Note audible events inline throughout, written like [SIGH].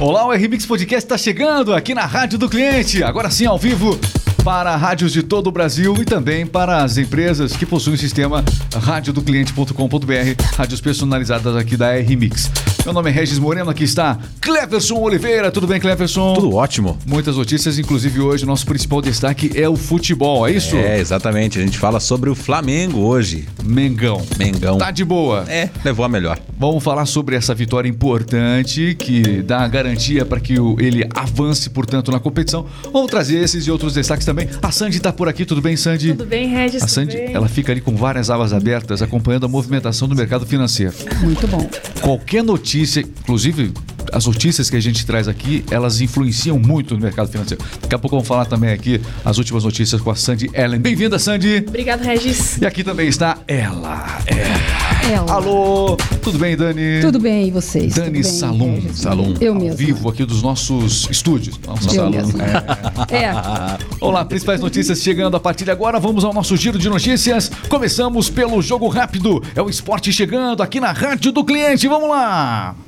Olá, o RMix Podcast está chegando aqui na Rádio do Cliente. Agora sim, ao vivo, para rádios de todo o Brasil e também para as empresas que possuem o sistema radiodocliente.com.br, rádios personalizadas aqui da RMix. Meu nome é Regis Moreno, aqui está Cleverson Oliveira. Tudo bem, Cleverson? Tudo ótimo. Muitas notícias, inclusive hoje o nosso principal destaque é o futebol, é isso? É, exatamente. A gente fala sobre o Flamengo hoje. Mengão. Mengão. Tá de boa. É, levou a melhor. Vamos falar sobre essa vitória importante que dá a garantia para que o- ele avance, portanto, na competição. Vamos trazer esses e outros destaques também. A Sandy tá por aqui, tudo bem, Sandy? Tudo bem, Regis? A Tudo Sandy, bem? ela fica ali com várias abas abertas, acompanhando a movimentação do mercado financeiro. Muito bom. Qualquer notícia, inclusive as notícias que a gente traz aqui, elas influenciam muito no mercado financeiro. Daqui a pouco vamos falar também aqui as últimas notícias com a Sandy Ellen. Bem-vinda, Sandy! Obrigado, Regis. E aqui também está ela, ela. Ela. Alô, tudo bem, Dani? Tudo bem, e vocês? Dani bem, Salum. Salum. Eu mesmo. vivo aqui dos nossos estúdios. Nosso salão. mesma. É. É. Olá, principais notícias chegando a partir de agora. Vamos ao nosso giro de notícias. Começamos pelo jogo rápido. É o esporte chegando aqui na Rádio do Cliente. Vamos lá!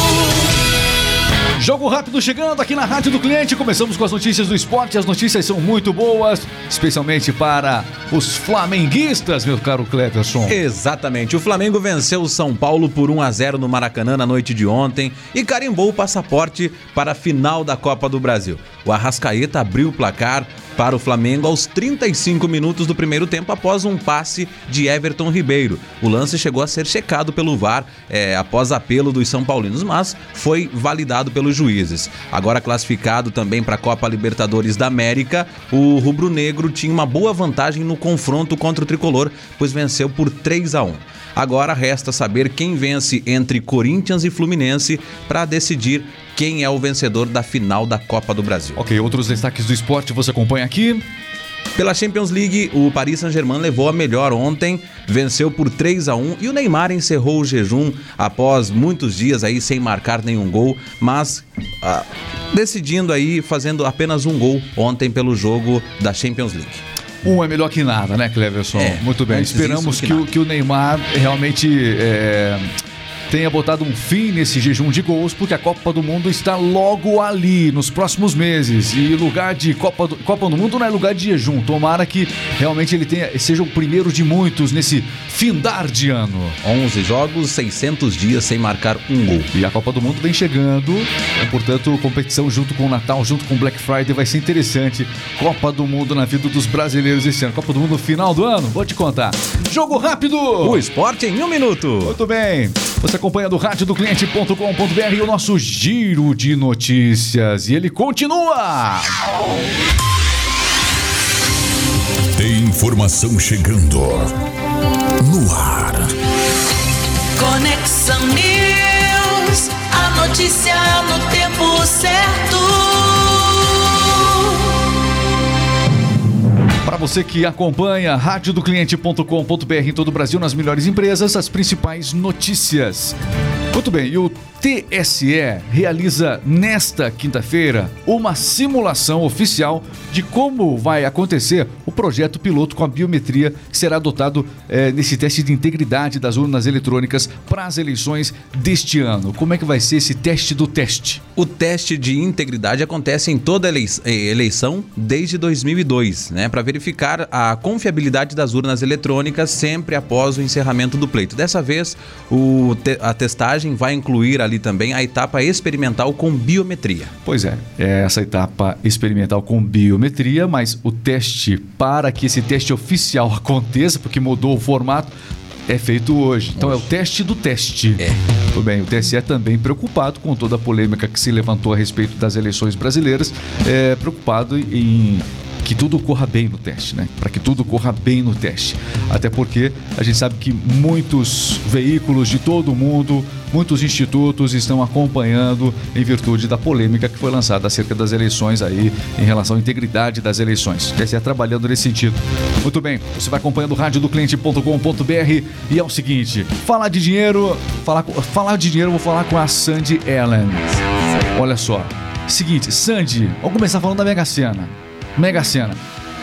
Jogo rápido chegando aqui na Rádio do Cliente. Começamos com as notícias do esporte. As notícias são muito boas, especialmente para os flamenguistas, meu caro Cleverson. Exatamente. O Flamengo venceu o São Paulo por 1 a 0 no Maracanã na noite de ontem e carimbou o passaporte para a final da Copa do Brasil. O Arrascaeta abriu o placar para o Flamengo aos 35 minutos do primeiro tempo após um passe de Everton Ribeiro. O lance chegou a ser checado pelo VAR eh, após apelo dos São Paulinos, mas foi validado pelos juízes. Agora classificado também para a Copa Libertadores da América, o rubro-negro tinha uma boa vantagem no confronto contra o tricolor, pois venceu por 3 a 1. Agora resta saber quem vence entre Corinthians e Fluminense para decidir quem é o vencedor da final da Copa do Brasil. Ok, outros destaques do esporte você acompanha aqui. Pela Champions League, o Paris Saint-Germain levou a melhor ontem, venceu por 3 a 1 e o Neymar encerrou o jejum após muitos dias aí sem marcar nenhum gol, mas ah, decidindo aí fazendo apenas um gol ontem pelo jogo da Champions League. Um é melhor que nada, né, Cleverson? É, Muito bem. Esperamos que, que o, que o Neymar realmente é, tenha botado um fim nesse jejum de gols, porque a Copa do Mundo está logo ali, nos próximos meses. E lugar de Copa do, Copa do Mundo não é lugar de jejum. Tomara que realmente ele tenha, seja o primeiro de muitos nesse findar de ano. 11 jogos, 600 dias sem marcar um gol. E a Copa do Mundo vem chegando, então, portanto, competição junto com o Natal, junto com o Black Friday, vai ser interessante. Copa do Mundo na vida dos brasileiros esse ano. Copa do Mundo no final do ano, vou te contar. Jogo rápido! O esporte em um minuto. Muito bem. Você acompanha do radiodocliente.com.br e o nosso giro de notícias. E ele continua! Tem informação chegando. No ar. Conexão News, a notícia no tempo certo. Você que acompanha radiodocliente.com.br em todo o Brasil, nas melhores empresas, as principais notícias. Muito bem, e o TSE realiza nesta quinta-feira uma simulação oficial de como vai acontecer o projeto piloto com a biometria que será adotado eh, nesse teste de integridade das urnas eletrônicas para as eleições deste ano. Como é que vai ser esse teste do teste? O teste de integridade acontece em toda eh, eleição desde 2002, né, para verificar a confiabilidade das urnas eletrônicas sempre após o encerramento do pleito. Dessa vez, o te- a testagem vai incluir ali também a etapa experimental com biometria. Pois é, é essa etapa experimental com biometria, mas o teste para que esse teste oficial [LAUGHS] aconteça, porque mudou o formato, é feito hoje. Então é o teste do teste. É. Tudo bem, o TSE é também preocupado com toda a polêmica que se levantou a respeito das eleições brasileiras, é preocupado em que tudo corra bem no teste, né? Para que tudo corra bem no teste. Até porque a gente sabe que muitos veículos de todo o mundo muitos institutos estão acompanhando em virtude da polêmica que foi lançada acerca das eleições aí, em relação à integridade das eleições. TSE trabalhando nesse sentido. Muito bem, você vai acompanhando radiodocliente.com.br e é o seguinte, falar de dinheiro, falar, falar de dinheiro, vou falar com a Sandy Ellen. Olha só, seguinte, Sandy, vamos começar falando da Mega Sena. Mega Sena,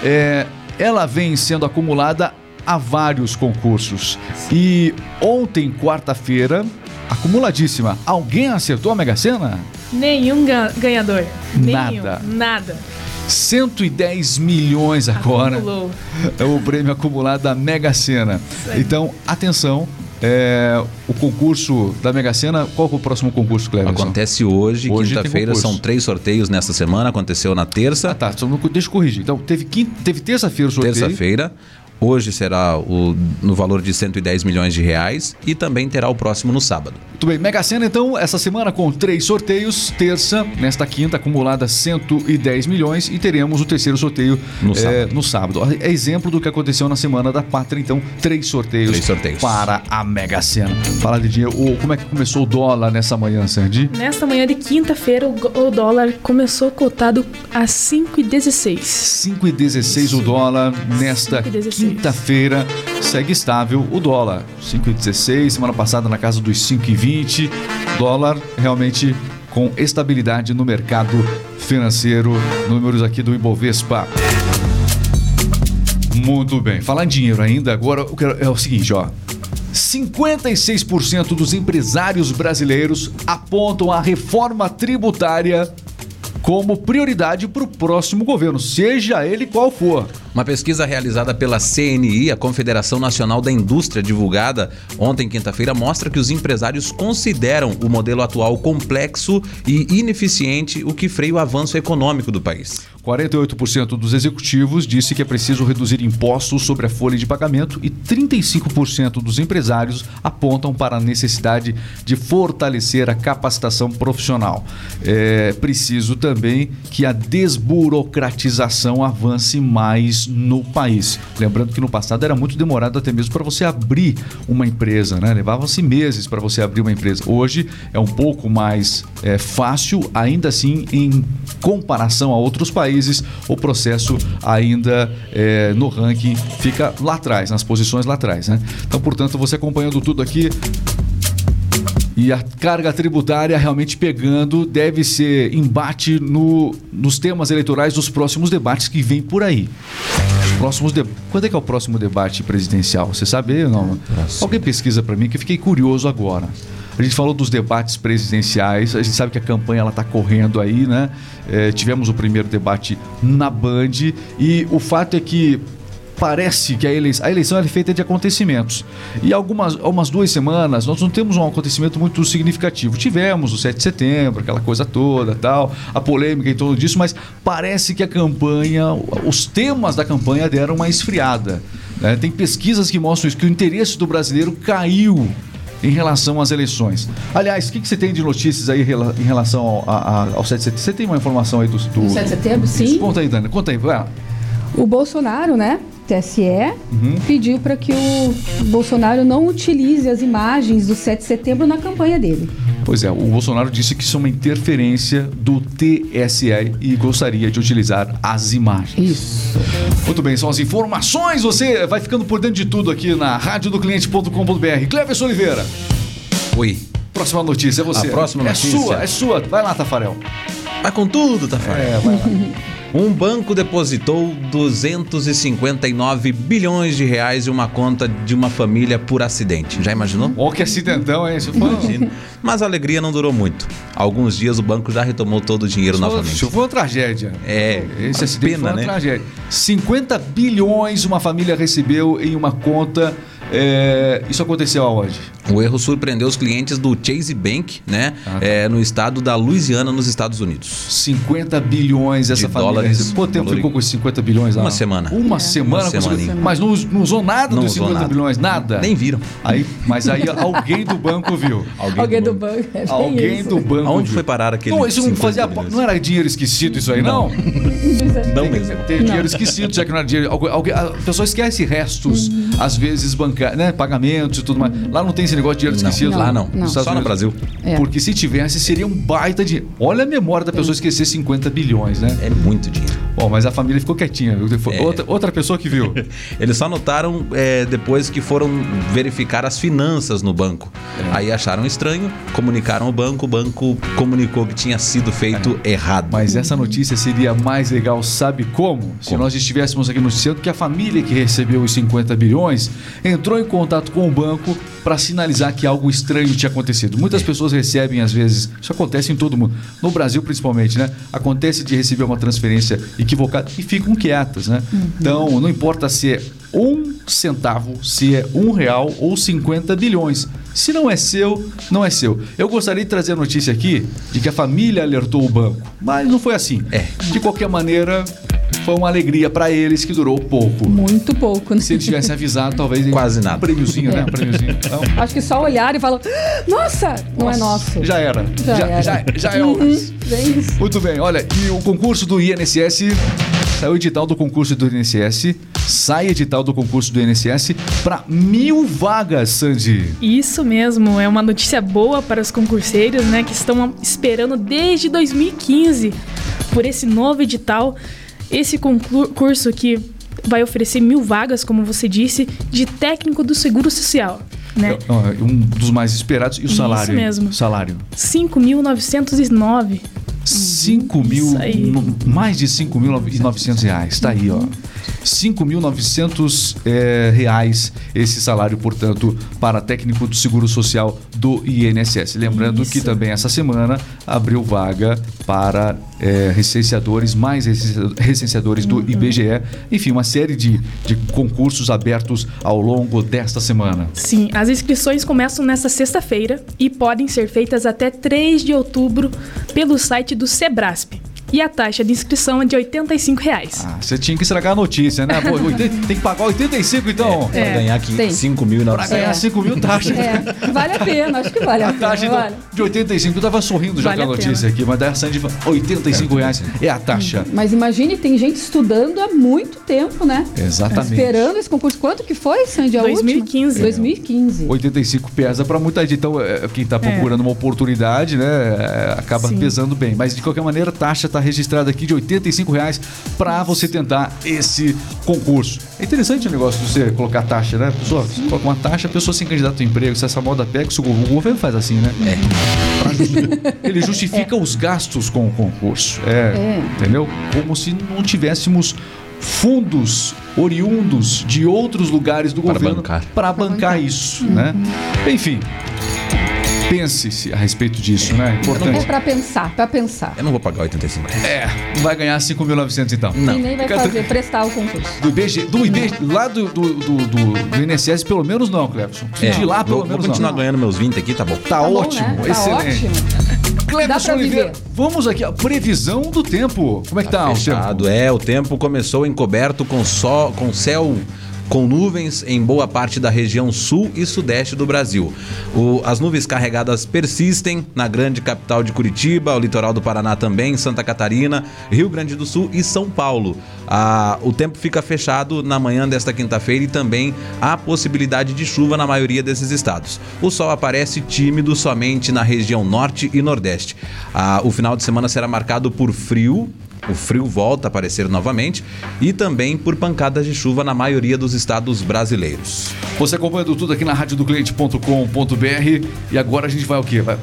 é, ela vem sendo acumulada a vários concursos. E ontem, quarta-feira, acumuladíssima. Alguém acertou a Mega Sena? Nenhum ga- ganhador. Nada. Nenhum. Nada. 110 milhões agora. Acumulou. É [LAUGHS] o prêmio acumulado da Mega Sena. Então, atenção. É, o concurso da Mega Sena, qual é o próximo concurso, Cleber? Acontece hoje, Hoje quinta-feira, são três sorteios nessa semana. Aconteceu na terça, Ah, tá. Deixa eu corrigir. Então, teve, quinta, teve terça-feira o sorteio. terça-feira. Hoje será o, no valor de 110 milhões de reais e também terá o próximo no sábado. Muito bem, Mega Sena então, essa semana com três sorteios, terça, nesta quinta, acumulada 110 milhões e teremos o terceiro sorteio No eh, sábado. no sábado. É exemplo do que aconteceu na semana da Pátria, então, três sorteios, Três sorteios. para a Mega Sena. Falar de dinheiro, o- como é que começou o dólar nessa manhã, Sandy? Nesta manhã de quinta-feira, o dólar começou cotado a 5,16. 5,16 o dólar nesta 5,16. Quinta-feira. Segue estável o dólar. 5,16, semana passada na casa dos 5,20. Dólar realmente com estabilidade no mercado financeiro. Números aqui do Ibovespa. Muito bem. Falar em dinheiro ainda, agora é o seguinte, ó. 56% dos empresários brasileiros apontam a reforma tributária como prioridade para o próximo governo, seja ele qual for. Uma pesquisa realizada pela CNI, a Confederação Nacional da Indústria, divulgada ontem, quinta-feira, mostra que os empresários consideram o modelo atual complexo e ineficiente, o que freia o avanço econômico do país. 48% dos executivos disse que é preciso reduzir impostos sobre a folha de pagamento e 35% dos empresários apontam para a necessidade de fortalecer a capacitação profissional. É preciso também que a desburocratização avance mais no país. Lembrando que no passado era muito demorado até mesmo para você abrir uma empresa, né? Levava-se meses para você abrir uma empresa. Hoje é um pouco mais é, fácil, ainda assim, em comparação a outros países, o processo ainda é, no ranking fica lá atrás, nas posições lá atrás, né? Então, portanto, você acompanhando tudo aqui, e a carga tributária realmente pegando deve ser embate no, nos temas eleitorais dos próximos debates que vem por aí. Próximos de... Quando é que é o próximo debate presidencial? Você sabe ou não? Alguém pesquisa para mim que eu fiquei curioso agora. A gente falou dos debates presidenciais, a gente sabe que a campanha ela está correndo aí, né? É, tivemos o primeiro debate na Band e o fato é que parece que a eleição, a eleição é feita de acontecimentos. E algumas umas duas semanas nós não temos um acontecimento muito significativo. Tivemos o 7 de setembro, aquela coisa toda, tal, a polêmica e tudo disso, mas parece que a campanha, os temas da campanha deram uma esfriada. né? Tem pesquisas que mostram isso, que o interesse do brasileiro caiu em relação às eleições. Aliás, o que, que você tem de notícias aí em relação ao, a- a- ao 7 de setembro? Você tem uma informação aí do... do... No 7 de setembro, sim. Conta aí, Dani, conta aí. vai lá. O Bolsonaro, né, TSE, Uhum. pediu para que o Bolsonaro não utilize as imagens do 7 de setembro na campanha dele. Pois é, o Bolsonaro disse que isso é uma interferência do TSE e gostaria de utilizar as imagens. Isso. Muito bem, são as informações. Você vai ficando por dentro de tudo aqui na radiodocliente.com.br. Cleverson Oliveira, Oi. próxima notícia é você. A próxima é notícia? sua, é sua. Vai lá, Tafarel. Vai com tudo, Tafarel. É, vai lá. [LAUGHS] Um banco depositou 259 bilhões de reais em uma conta de uma família por acidente. Já imaginou? Ó, que acidentão, hein? Você falou. Imagina. Mas a alegria não durou muito. Alguns dias o banco já retomou todo o dinheiro novamente. Isso foi uma tragédia. É, Esse acidente pena, foi uma né? tragédia. 50 bilhões uma família recebeu em uma conta. é, Isso aconteceu aonde? O erro surpreendeu os clientes do Chase Bank, né? Ah, tá. é, no estado da Louisiana, nos Estados Unidos. 50 bilhões essa De família. dólares. Quanto tempo ficou com esses 50 bilhões lá? Uma semana. Uma semana? Uma conseguiu- semaninha. Mas não, não usou nada Não dos usou 50 nada. bilhões? Nada? Nem viram. Aí, mas aí alguém do banco viu. [LAUGHS] Alguém do banco. É Alguém isso. do banco Aonde viu. foi parar aquele Não, isso não 50 fazia. bilhões? Não era dinheiro esquecido isso aí, não? Não [LAUGHS] Tem, mesmo. tem dinheiro esquecido, já que não era dinheiro. Algu- alguém- a pessoa esquece restos, às vezes, bancários. né, pagamentos e tudo mais. Lá não tem esse negócio de dinheiro Não, esquecido. lá não. Nos Só no Brasil. É. Porque se tivesse, seria um baita de. Olha a memória da pessoa esquecer 50 bilhões, né? É muito dinheiro. Bom, mas a família ficou quietinha. É. Outra, outra pessoa que viu. [LAUGHS] Eles só notaram é, depois que foram verificar as finanças no banco. É. Aí acharam estranho, comunicaram ao banco, o banco comunicou que tinha sido feito errado. É. Mas essa notícia seria mais legal, sabe como? Se nós estivéssemos aqui noticiando que a família que recebeu os 50 bilhões entrou em contato com o banco para sinalizar que algo estranho tinha acontecido. Muitas pessoas recebem, às vezes, isso acontece em todo mundo, no Brasil principalmente, né? Acontece de receber uma transferência equivocada e ficam quietas, né? Então, não importa se é um centavo, se é um real ou 50 bilhões. Se não é seu, não é seu. Eu gostaria de trazer a notícia aqui de que a família alertou o banco, mas não foi assim. É. De qualquer maneira, foi uma alegria para eles que durou pouco. Muito pouco, né? Se eles tivessem avisado, talvez Quase um nada. prêmiozinho, né? Um prêmiozinho. Então, Acho que só olhar e falar, nossa, não é nosso. já era. Já já, era. já, já é Uhum, isso. Muito bem, olha, e o concurso do INSS, saiu o edital do concurso do INSS, sai edital do concurso do INSS para mil vagas, Sandy. Isso mesmo, é uma notícia boa para os concurseiros, né, que estão esperando desde 2015 por esse novo edital, esse concurso que vai oferecer mil vagas, como você disse, de técnico do Seguro Social, né? É, ó, Um dos mais esperados. E o Isso salário? hein? mesmo. Salário. 5.909. 5 mil, Isso no- mais de 5.900 reais. Tá aí, ó. 5.900 é, reais esse salário, portanto, para técnico do Seguro Social do INSS. Lembrando que Isso. também essa semana abriu vaga para é, recenseadores, mais recense- recenseadores do IBGE. Enfim, uma série de, de concursos abertos ao longo desta semana. Sim, as inscrições começam nesta sexta-feira e podem ser feitas até 3 de outubro pelo site do Sebrasp. E a taxa de inscrição é de 85 reais. Ah, você tinha que estragar a notícia, né? Pô, 80 [LAUGHS] tem que pagar 85 então. Pra É, ganhar aqui tem. 5 mil Pra ganhar 5 mil taxa. É, vale a pena, acho que vale a A pena. taxa Vale. do- de 85, eu tava sorrindo já Vale com a notícia aqui, mas daí a Sandy fala, 85 reais é a taxa. Mas imagine, tem gente estudando há muito tempo, né? Exatamente. Esperando esse concurso. Quanto que foi, Sandy? A 2015. última? 2015. 85 pesa pra muita gente. Então, é, quem tá procurando uma oportunidade, né, é, acaba Sim. pesando bem. Mas, de qualquer maneira, a taxa tá registrada aqui de 85 reais pra você tentar esse concurso. É interessante o negócio de você colocar taxa, né? Pessoa, você coloca uma taxa, a pessoa se candidata ao emprego. Se essa moda pega, o governo, faz assim, né? Justi- Ele justifica os gastos com o concurso. É, É. Entendeu? Como se não tivéssemos fundos oriundos de outros lugares do Para governo bancar. para bancar isso, né? Enfim, pense-se a respeito disso, né? É Importante. pra pensar, pra pensar. Eu não vou pagar 85 reais. É, não vai ganhar 5.900 então. Não. E nem vai fazer, prestar o concurso. Do IBG, do IBG, lá do, do, do, do- do INSS, pelo menos não, Clebson. De lá, pelo É. vou, menos vou continuar não. ganhando meus 20 aqui, tá bom. Tá, Tá bom, ótimo, né? Tá excelente. ótimo. Dá Clebson pra Oliveira, vamos aqui, a previsão do tempo. Como é que tá, o tempo? Fechado, é. O tempo começou encoberto com, sol, com céu com nuvens em boa parte da região sul e sudeste do Brasil. O- as nuvens carregadas persistem na grande capital de Curitiba, o litoral do Paraná também, Santa Catarina, Rio Grande do Sul e São Paulo. Ah, o tempo fica fechado na manhã desta quinta-feira e também há possibilidade de chuva na maioria desses estados. O sol aparece tímido somente na região norte e nordeste. Ah, o final de semana será marcado por frio, o frio volta a aparecer novamente e também por pancadas de chuva na maioria dos estados brasileiros. Você acompanhando tudo aqui na radiodocliente.com.br e agora a gente vai o quê? Vai,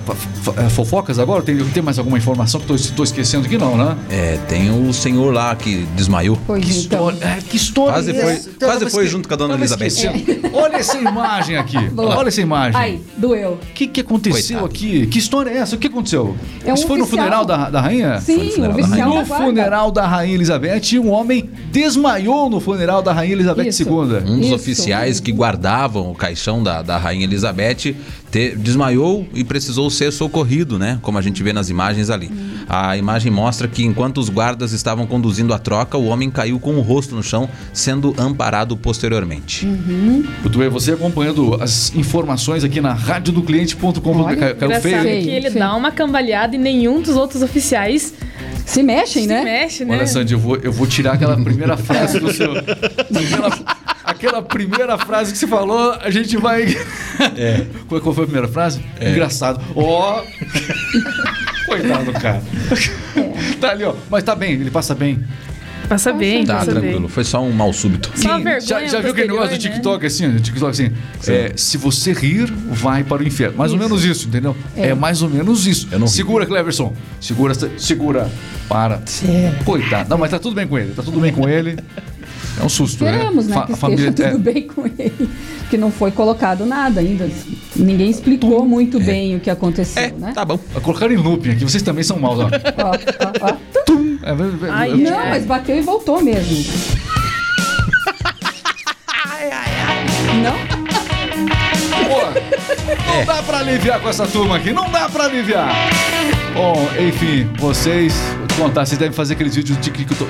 é, fofocas agora? Tem, tem mais alguma informação que estou esquecendo aqui não, né? É, tem o senhor lá que desmaiou. Pois Que então. história, é, que história Quase é foi- essa? quase foi junto com a dona Elizabeth. esquecendo. Olha essa imagem aqui. [LAUGHS] Boa. Olha essa imagem. Ai, doeu. O que, que aconteceu Coitado. aqui? Que história é essa? O que aconteceu? É um Isso foi no oficial. funeral da, da rainha? Sim, no funeral o da oficial No da guarda. Funeral da Rainha Elizabeth, um homem desmaiou no funeral da Rainha Elizabeth Isso. II. Um dos Isso. oficiais que guardavam o caixão da, da rainha Elizabeth te- desmaiou e precisou ser socorrido, né? Como a gente vê nas imagens ali. A imagem mostra que enquanto os guardas estavam conduzindo a troca, o homem caiu com o rosto no chão, sendo amparado posteriormente. Muito bem, você acompanhando as informações aqui na radiodocliente.com.br. Olha, Caiu, feio. Que ele feio. dá uma cambalhada e nenhum dos outros oficiais Se mexem, se né? mexe, né? Olha, Sandy, eu vou, eu vou tirar aquela primeira frase do seu. aquela aquela primeira frase que você falou, a gente vai. É. Qual, qual foi a primeira frase? Engraçado. Ó. Coitado do cara. Tá ali, ó. Mas tá bem, ele passa bem. Passa bem, Tá, passa tranquilo. bem. Foi só um mal súbito. Só a Sim, vergonha já, já viu aquele negócio do posterior, né? TikTok assim? Do TikTok assim? É, se você rir, vai para o inferno. Mais ou menos isso, entendeu? É, mais ou menos isso. Eu não ri. segura, Cleverson. Segura, segura. Para. Coitado. Não, mas tá tudo bem com ele. Tá tudo bem com ele. É um susto, Esperamos, né? né, que a família esteja [LAUGHS] tudo é, bem com ele. Que não foi colocado nada ainda. Ninguém explicou muito bem o que aconteceu, É, né? tá bom. Colocaram em looping aqui. Vocês também são maus, ó. Ó, ó, ó. É, vai- vai- Ai, Não, mas bateu e voltou mesmo. Não? Pô, não dá pra aliviar com essa turma aqui, não dá pra aliviar. Bom, enfim, vocês, contar, vocês devem fazer aqueles vídeos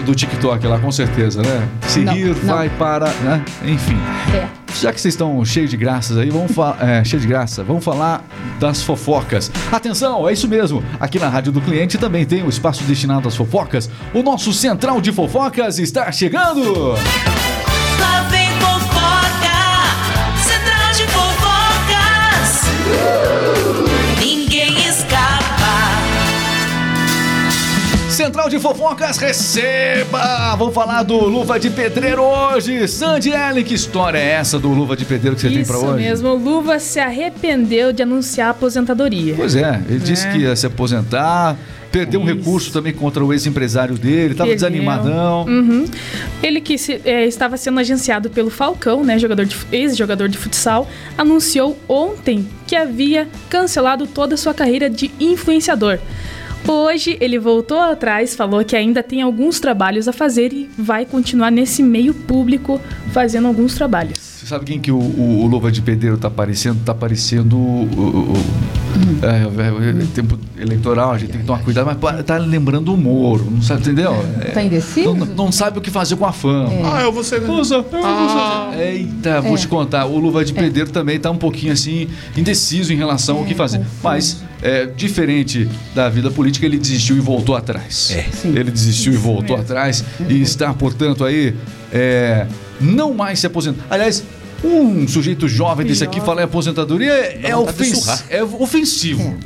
do TikTok, lá, com certeza, né? Se Não, rir, não. vai para, né? Enfim. É. Já que vocês estão cheios de graças aí, vamos falar. É, cheio de graça, vamos falar das fofocas. Atenção, é isso mesmo. Aqui na Rádio do Cliente também tem o espaço destinado às fofocas. O nosso Central de Fofocas está chegando! Lá Central de Fofocas, receba! Vamos falar do Luva de Pedreiro hoje. Sandy Ellen, que história é essa do Luva de Pedreiro que você tem Isso pra hoje? mesmo, o Luva se arrependeu de anunciar a aposentadoria. Pois é, ele disse que ia se aposentar, perdeu um Isso. recurso também contra o ex-empresário dele, tava Perdeu. desanimadão. Uhum. Ele que se- é, estava sendo agenciado pelo Falcão, né, jogador ex-jogador de futsal, anunciou ontem que havia cancelado toda a sua carreira de influenciador. Hoje ele voltou atrás, falou que ainda tem alguns trabalhos a fazer e vai continuar nesse meio público fazendo alguns trabalhos. Você sabe quem que o, o- o Luva de Pedreiro tá parecendo? Tá parecendo o, o- o- é, é, é, tempo eleitoral, a gente tem que tomar cuidado, mas pa- tá lembrando o Moro, não sabe, entendeu? É, Tá indeciso? não, não sabe o que fazer com a fama. Ah, eu vou ser. Usa, usa. Eita, vou te contar. O Luva de Pedreiro também tá um pouquinho assim, indeciso em relação ao que fazer. Mas, é, diferente da vida política, ele desistiu e voltou atrás. É. Ele desistiu e voltou atrás e está, portanto, aí, é, não mais se aposentando. Aliás, um sujeito jovem desse aqui falar em aposentadoria é, Dá é, ofens- é ofensivo.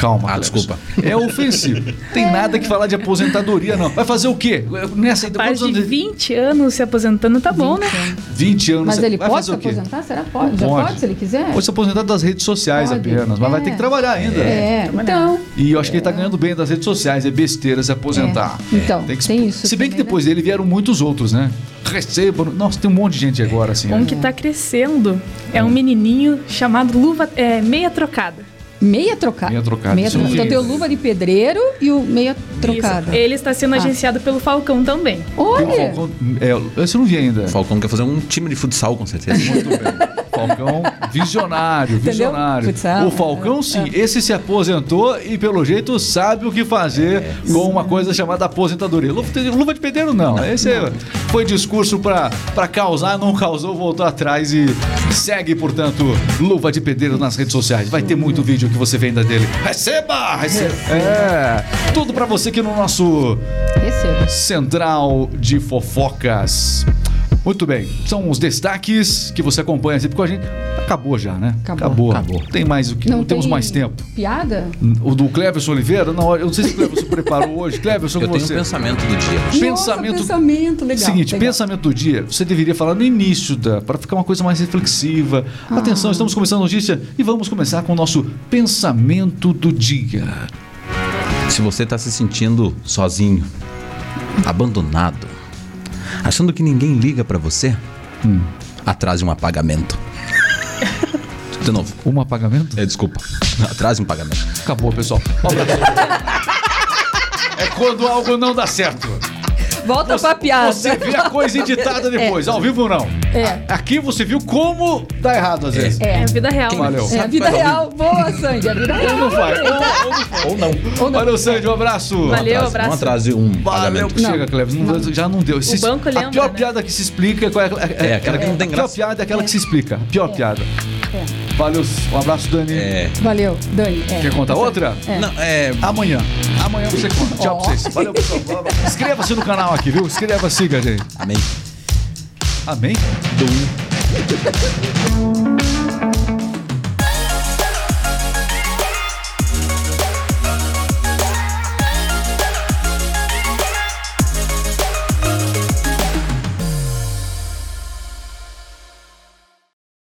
Calma, Ah, desculpa. É ofensivo. Tem nada que falar de aposentadoria, não. Vai fazer o quê? Nessa Rapaz quantos de anos ele- 20 anos se aposentando, tá bom, né? 20 anos. Mas ele vai pode fazer se aposentar? Será que pode? Já Pode. pode, se ele quiser? Pode se aposentar das redes sociais Pode. apenas, mas vai É. ter que trabalhar ainda. É, então. E eu acho que ele tá ganhando bem das redes sociais, é besteira se aposentar. É. Então, que se- tem isso Se bem que né? depois dele vieram muitos outros, né? Receba. Nossa, tem um monte de gente agora, assim. Um né? que tá crescendo é um menininho chamado Luva é, Meia Trocada. Meia trocada. Meia trocada, Meia trocada. Então tem o luva de pedreiro e o meia trocada. Isso. Ele está sendo Ah. agenciado pelo Falcão também. Olha! Falcão, é, esse eu não vi ainda. O Falcão quer fazer um time de futsal, com certeza. Muito bem. Falcão, visionário, visionário. Futsal, o Falcão, é. sim, esse se aposentou e, pelo jeito, sabe o que fazer com uma coisa chamada aposentadoria. Luva de, luva de pedreiro, não. Esse é- foi discurso pra pra causar, não causou, voltou atrás e segue, portanto, Luva de Pedreiro nas redes sociais. Vai ter muito vídeo que você venda dele. Receba! Receba! É, tudo pra você aqui no nosso Receba. Central de Fofocas. Muito bem, são os destaques que você acompanha sempre com a gente. Acabou já, né? Acabou. Acabou. Tem mais o que? Não, temos tem mais tempo. Piada? O do Cleverson Oliveira? Não, eu não sei se o Cleverson preparou hoje. Cleverson, Eu com tenho você. um pensamento do dia. Pensamento- Nossa, pensamento legal. Seguinte, legal. pensamento do dia, você deveria falar no início da, para ficar uma coisa mais reflexiva. Atenção, estamos começando a notícia e vamos começar com o nosso pensamento do dia. Se você tá se sentindo sozinho, abandonado, achando que ninguém liga pra você, atrase um pagamento. [LAUGHS] De novo. Um apagamento? É, desculpa. Atrase um pagamento. Acabou, pessoal. Um. É quando algo não dá certo. Volta pra piada. Você vê a coisa editada depois, ao vivo ou não. É. Aqui você viu como dá errado às vezes. É a vida real. Valeu. É a vida real. Boa, Sandy. A vida Ou real. não vai. Ou, ou não. Ou não. Valeu, Sandy, um abraço. Valeu, Atrase- abraço. Não atrase um Valeu, pagamento. chega, Cleves. não- Já não deu. Se- banco a lembra, pior né? piada que se explica é, qual é, É, aquela que não tem A pior graça. piada é aquela que se explica. A pior piada. Valeu, um abraço, Dani. É. Valeu, Dani. É. Quer contar outra? Não, é. Amanhã. Amanhã você conta. Tchau pra vocês. Valeu, pessoal. Inscreva-se no canal aqui, viu? Inscreva-se, gente. Amém. Amém? Dum.